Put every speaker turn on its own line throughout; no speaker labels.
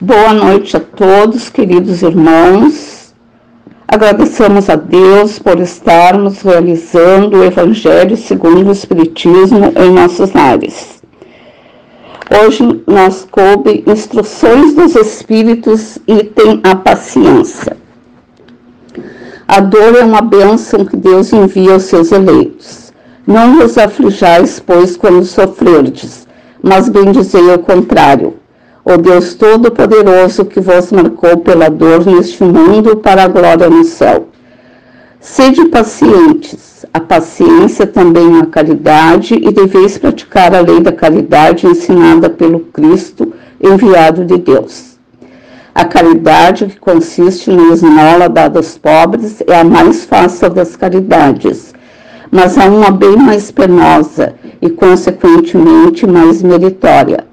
Boa noite a todos, queridos irmãos. Agradecemos a Deus por estarmos realizando o Evangelho segundo o Espiritismo em nossos lares. Hoje nós coube instruções dos Espíritos e tem a paciência. A dor é uma bênção que Deus envia aos seus eleitos. Não vos aflijais, pois, quando sofrerdes, mas bendizei ao contrário o Deus Todo-Poderoso que vos marcou pela dor neste mundo para a glória no céu. Sede pacientes, a paciência também é a caridade, e deveis praticar a lei da caridade ensinada pelo Cristo, enviado de Deus. A caridade, que consiste na esmola dada aos pobres, é a mais fácil das caridades, mas há uma bem mais penosa e, consequentemente, mais meritória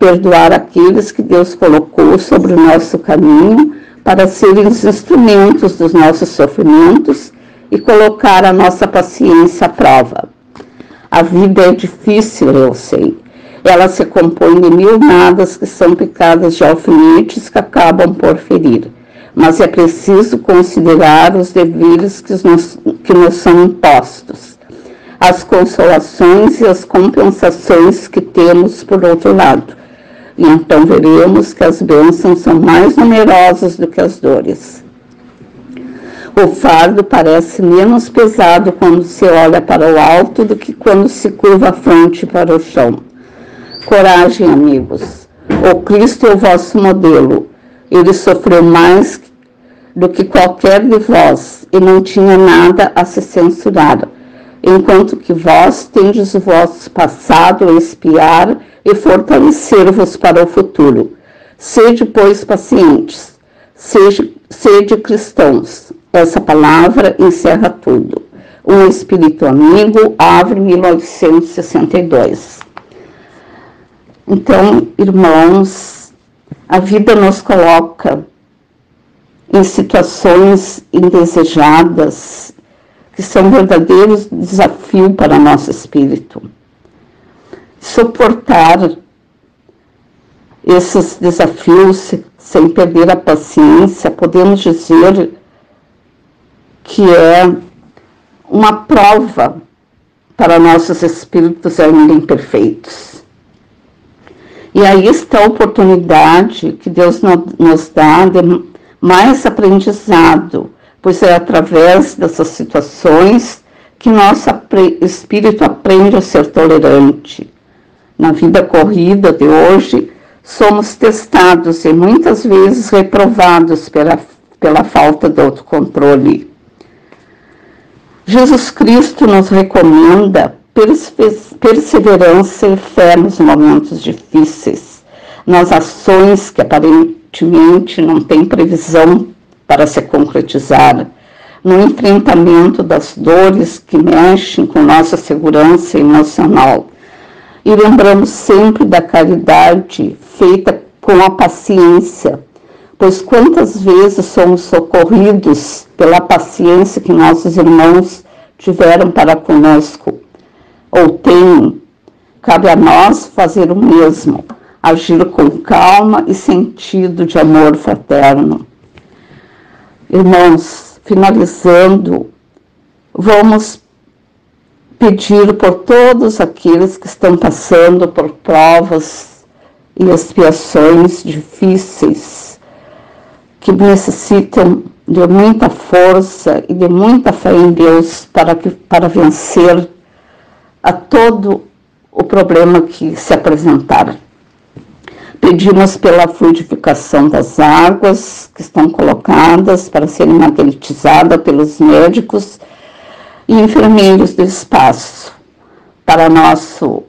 perdoar aqueles que Deus colocou sobre o nosso caminho para serem os instrumentos dos nossos sofrimentos e colocar a nossa paciência à prova. A vida é difícil, eu sei. Ela se compõe de mil nadas que são picadas de alfinetes que acabam por ferir. Mas é preciso considerar os deveres que nos, que nos são impostos, as consolações e as compensações que temos por outro lado e então veremos que as bênçãos são mais numerosas do que as dores. O fardo parece menos pesado quando se olha para o alto do que quando se curva a fronte para o chão. Coragem, amigos. O Cristo é o vosso modelo. Ele sofreu mais do que qualquer de vós e não tinha nada a se censurar, enquanto que vós tendes o vosso passado a espiar e fortalecer-vos para o futuro. Sede, pois, pacientes, sede, sede cristãos. Essa palavra encerra tudo. Um Espírito Amigo, Ave 1962. Então, irmãos, a vida nos coloca em situações indesejadas que são verdadeiros desafios para nosso espírito suportar esses desafios sem perder a paciência, podemos dizer que é uma prova para nossos espíritos ainda imperfeitos. E aí está a oportunidade que Deus nos dá de mais aprendizado, pois é através dessas situações que nosso espírito aprende a ser tolerante, na vida corrida de hoje, somos testados e muitas vezes reprovados pela, pela falta de autocontrole. Jesus Cristo nos recomenda perseverança e fé nos momentos difíceis, nas ações que aparentemente não têm previsão para se concretizar, no enfrentamento das dores que mexem com nossa segurança emocional e lembramos sempre da caridade feita com a paciência, pois quantas vezes somos socorridos pela paciência que nossos irmãos tiveram para conosco, ou têm, cabe a nós fazer o mesmo, agir com calma e sentido de amor fraterno. Irmãos, finalizando, vamos pedir por todos aqueles que estão passando por provas e expiações difíceis, que necessitam de muita força e de muita fé em Deus para, que, para vencer a todo o problema que se apresentar. Pedimos pela fluidificação das águas que estão colocadas para serem magnetizadas pelos médicos e enfermeiros do espaço para nosso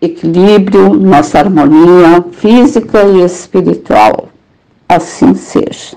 equilíbrio, nossa harmonia física e espiritual. Assim seja.